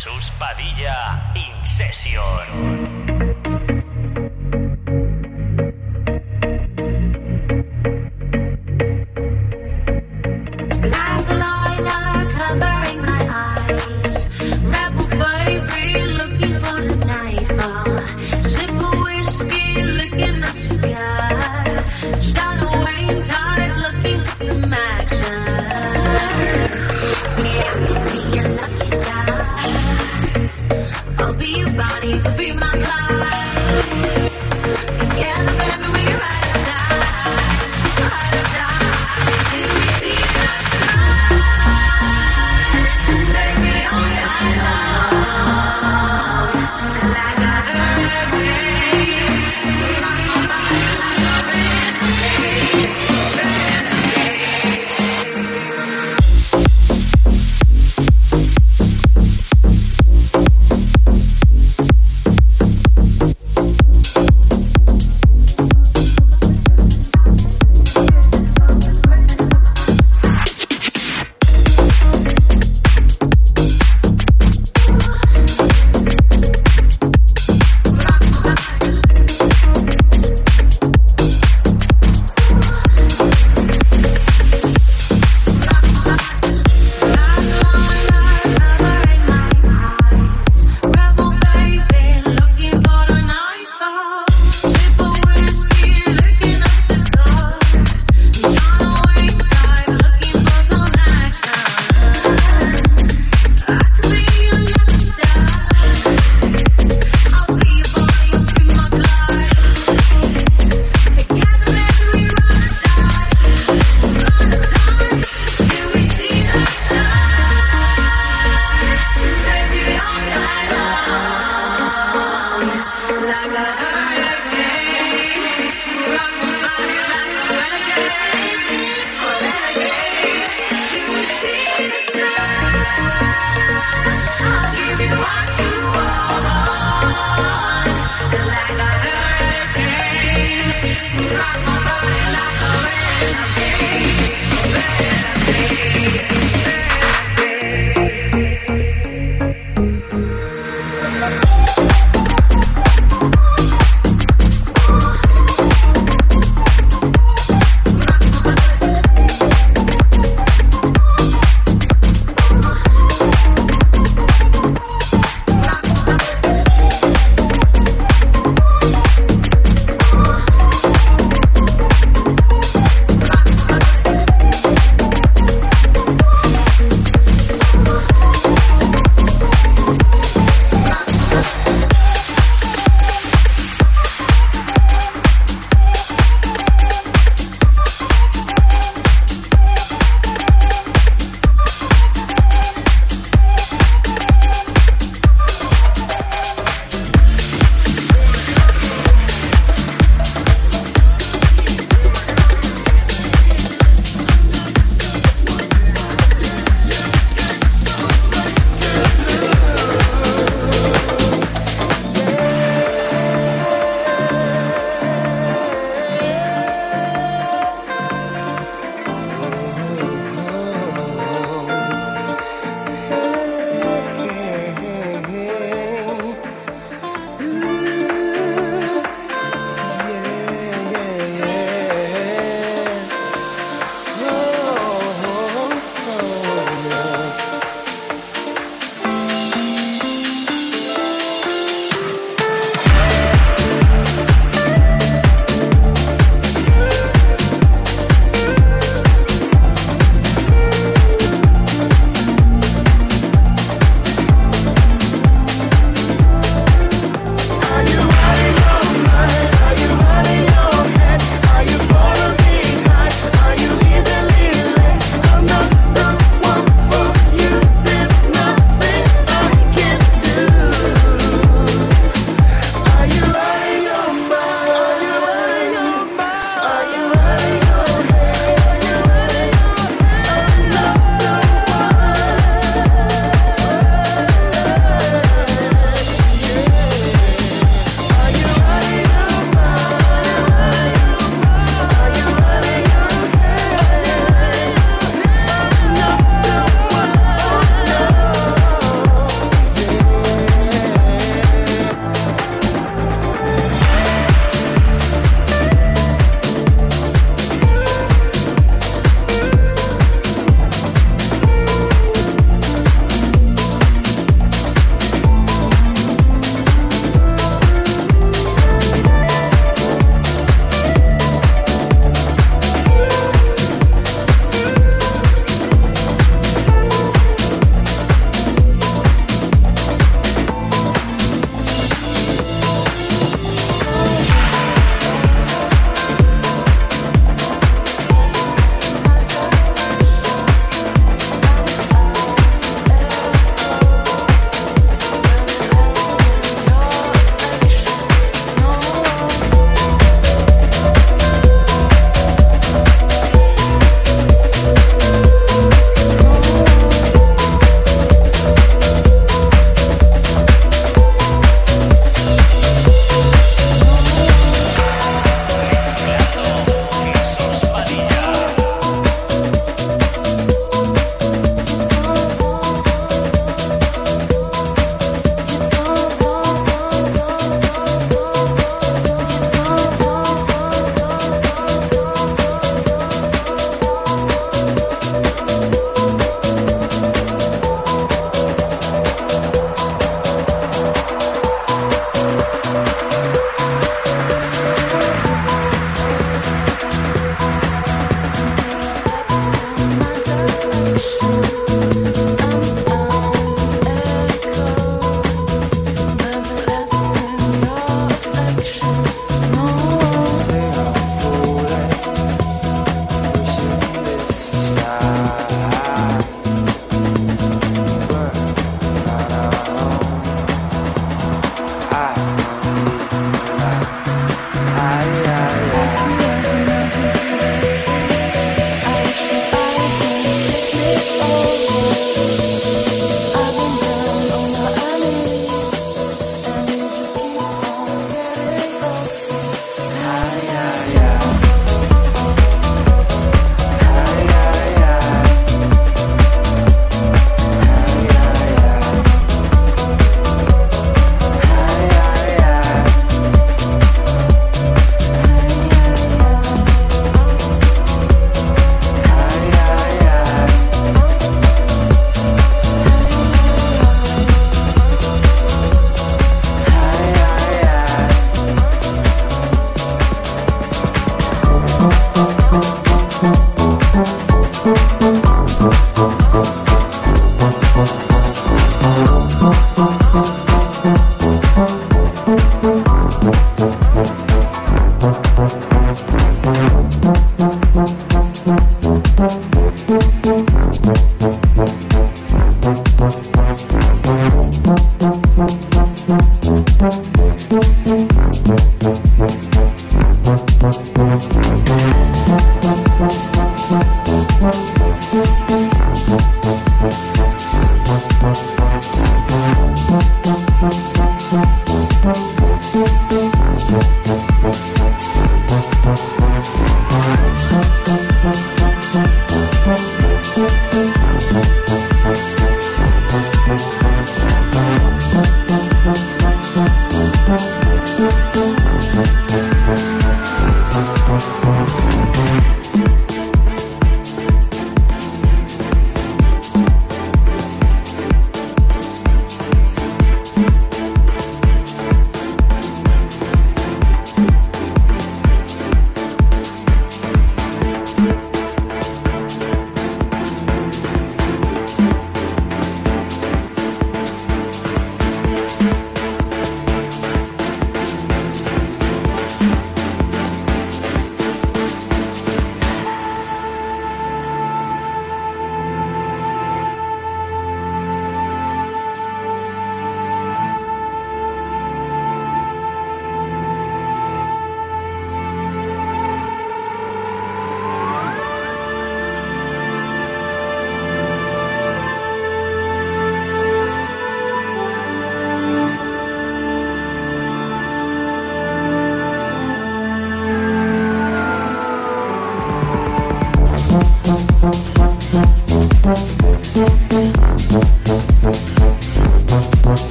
Jesús Padilla In Session.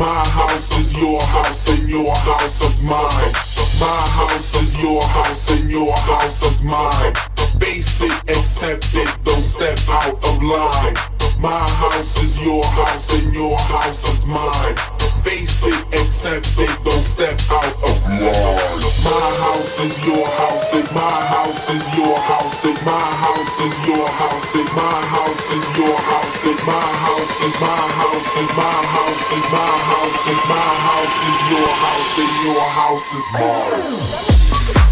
My house is your house and your house is mine. My house is your house and your house is mine. Basic, accepted, don't step out of line. My house is your house and your house is mine basic, except they don't step out of line. My house is your house, and my house is your house, and my house is your house, and my house is your house, and my house is my house, and my house is my house, and my house is your house, and your house is mine.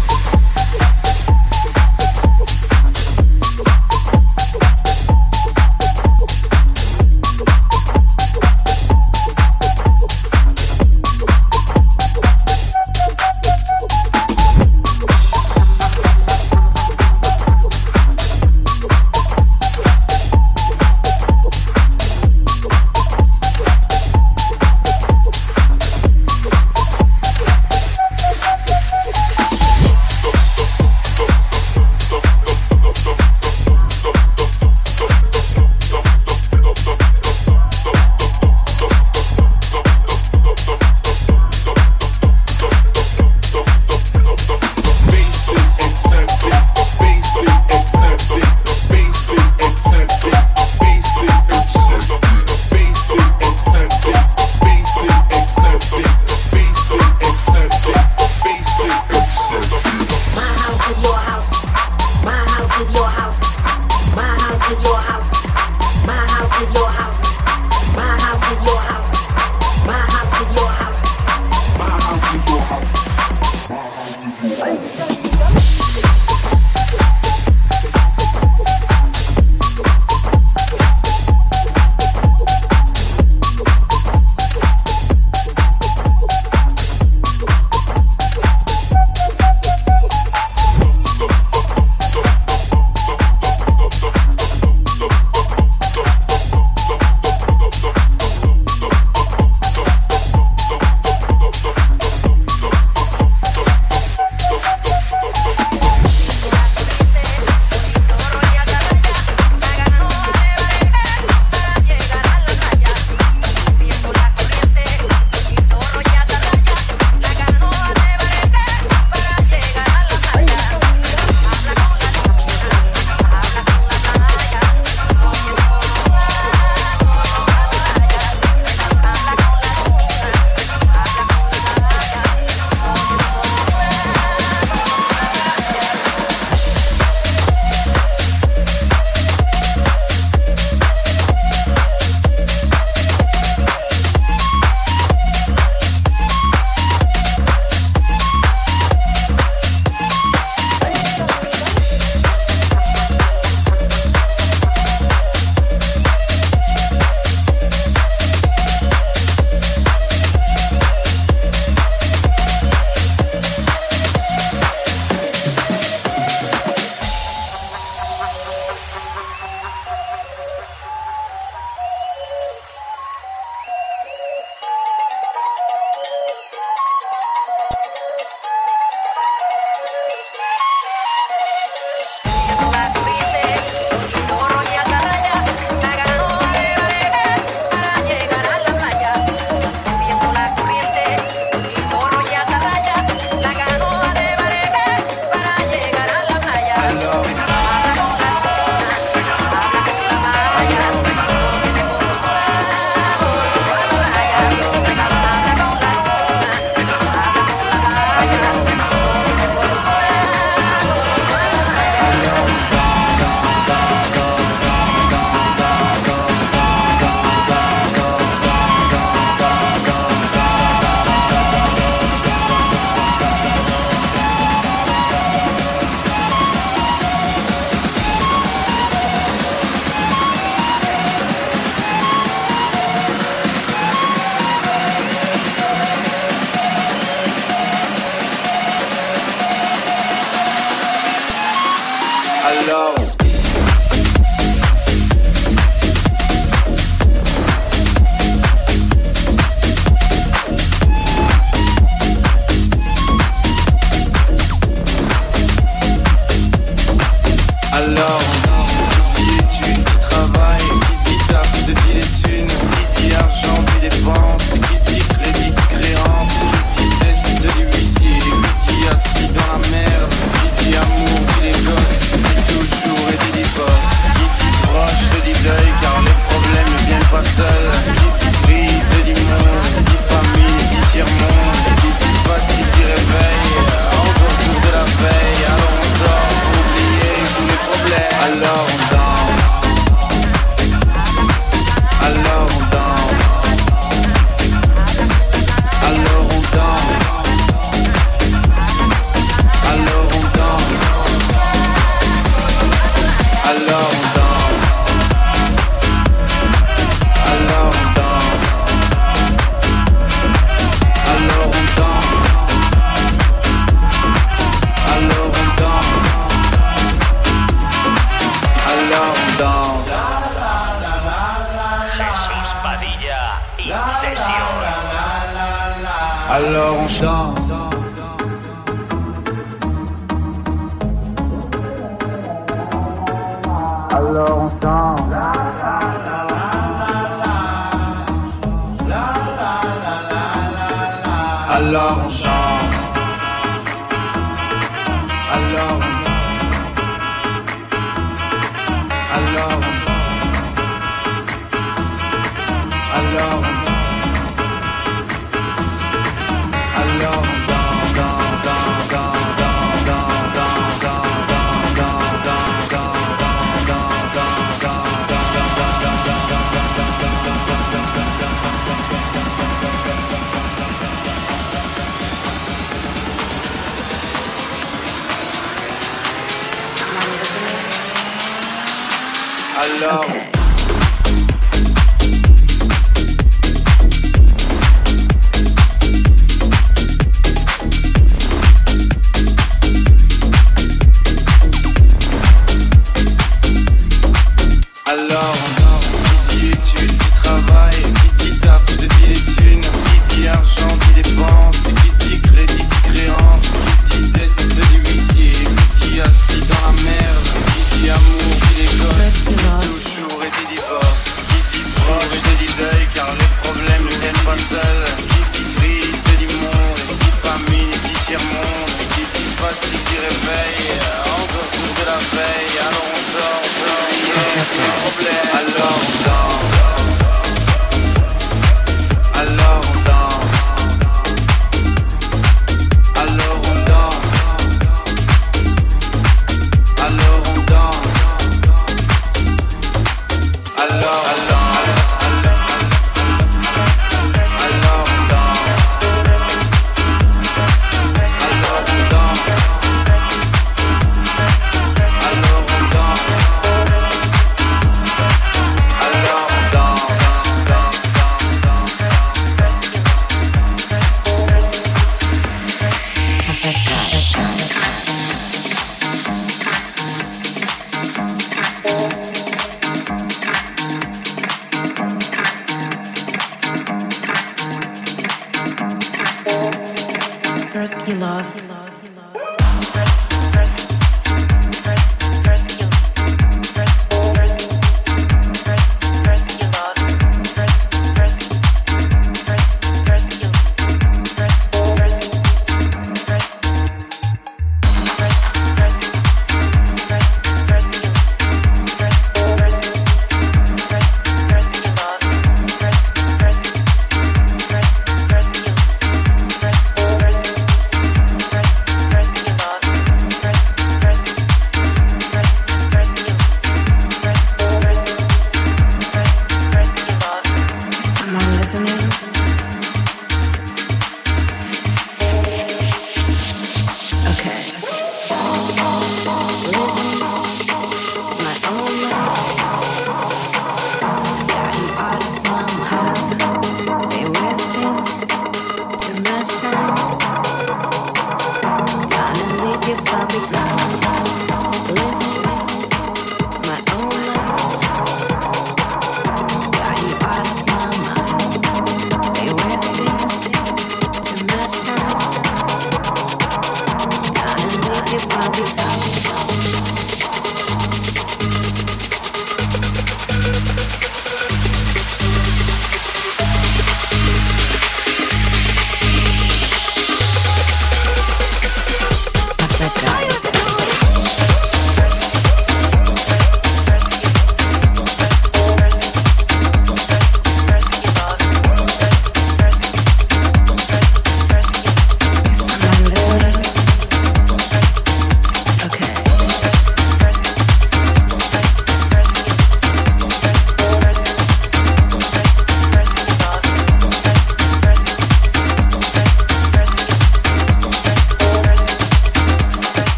Alors on chante. I'll.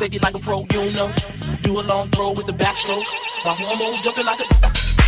take it like a pro, you know. Do a long throw with the backstroke. My hormones jumping like a.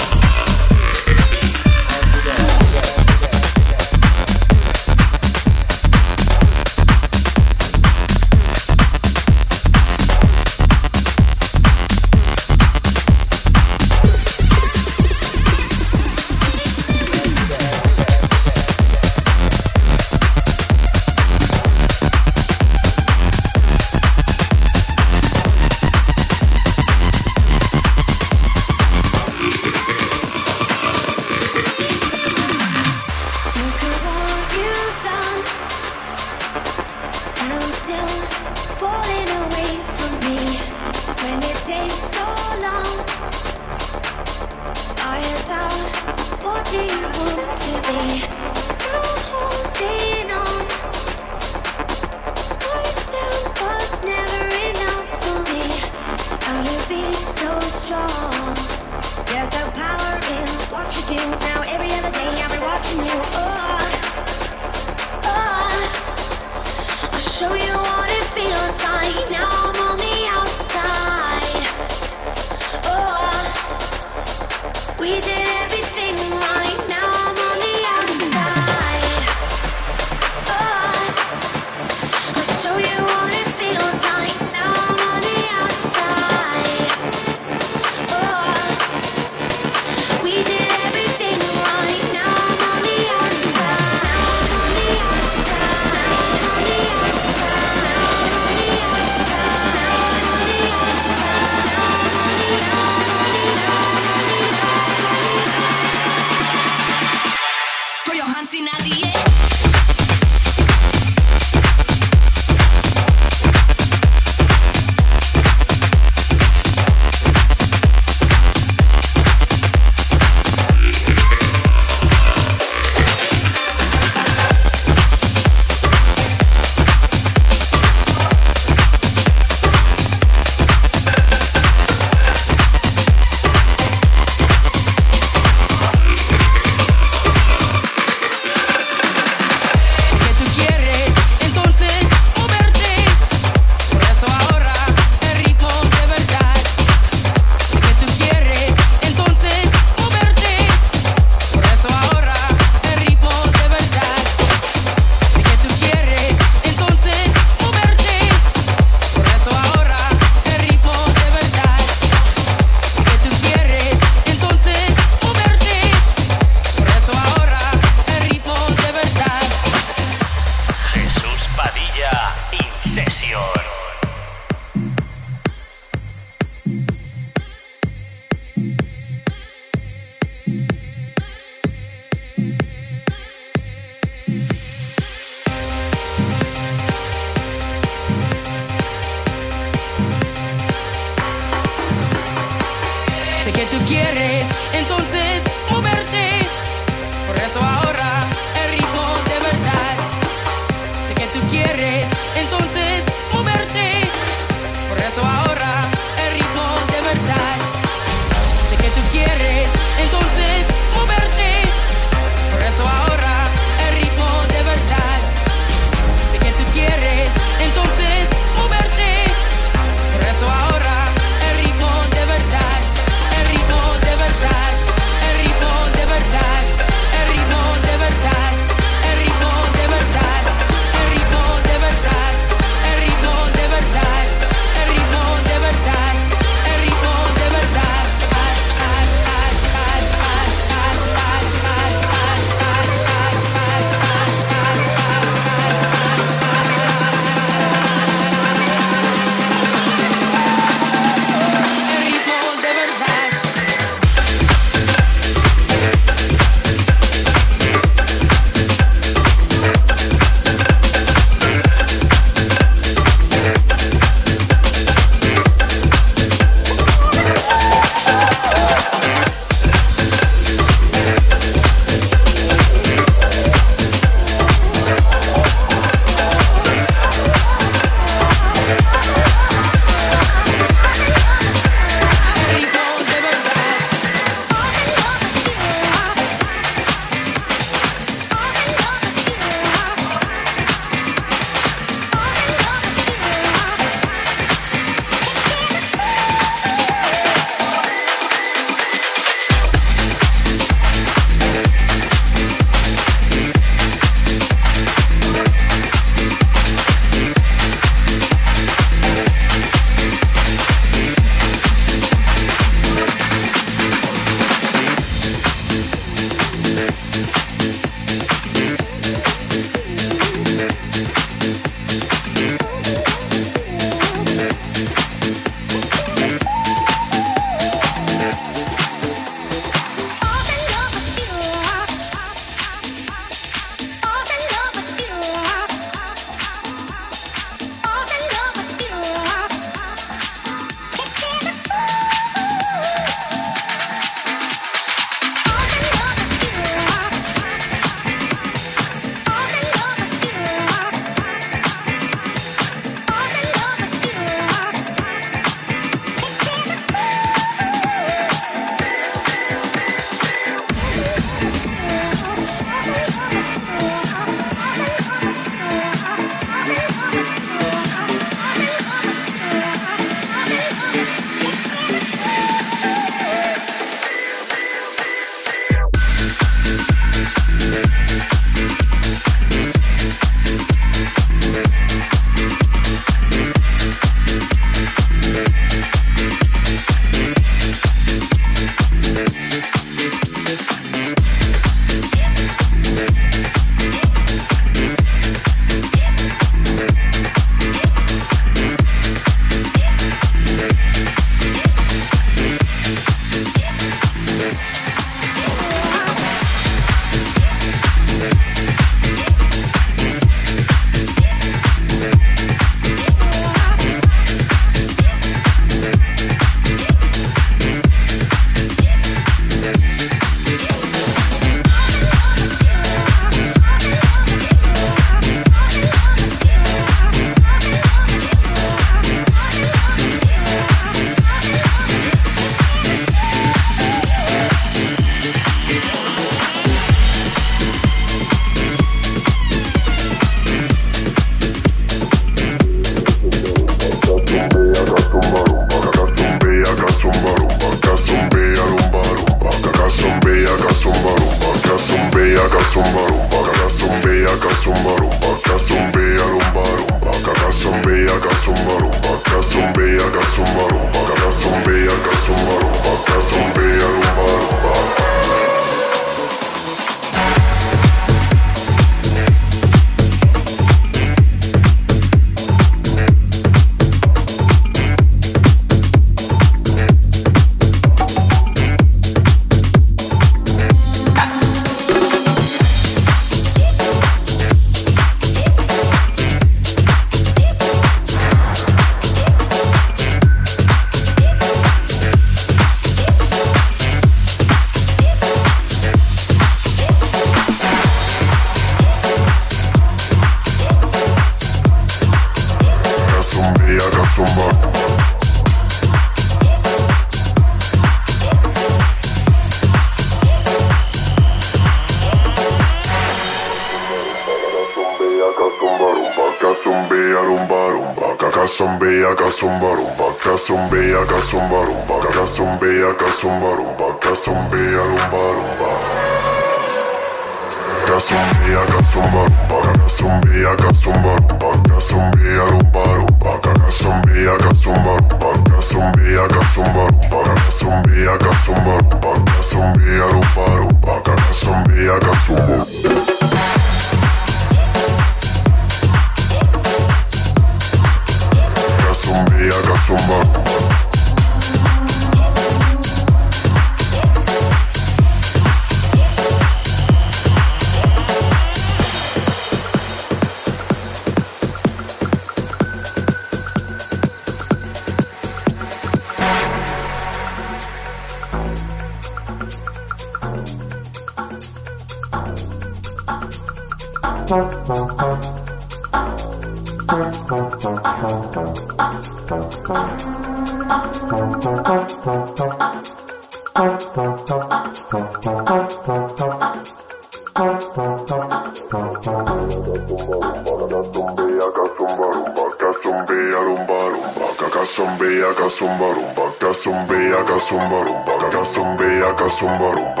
cazumbia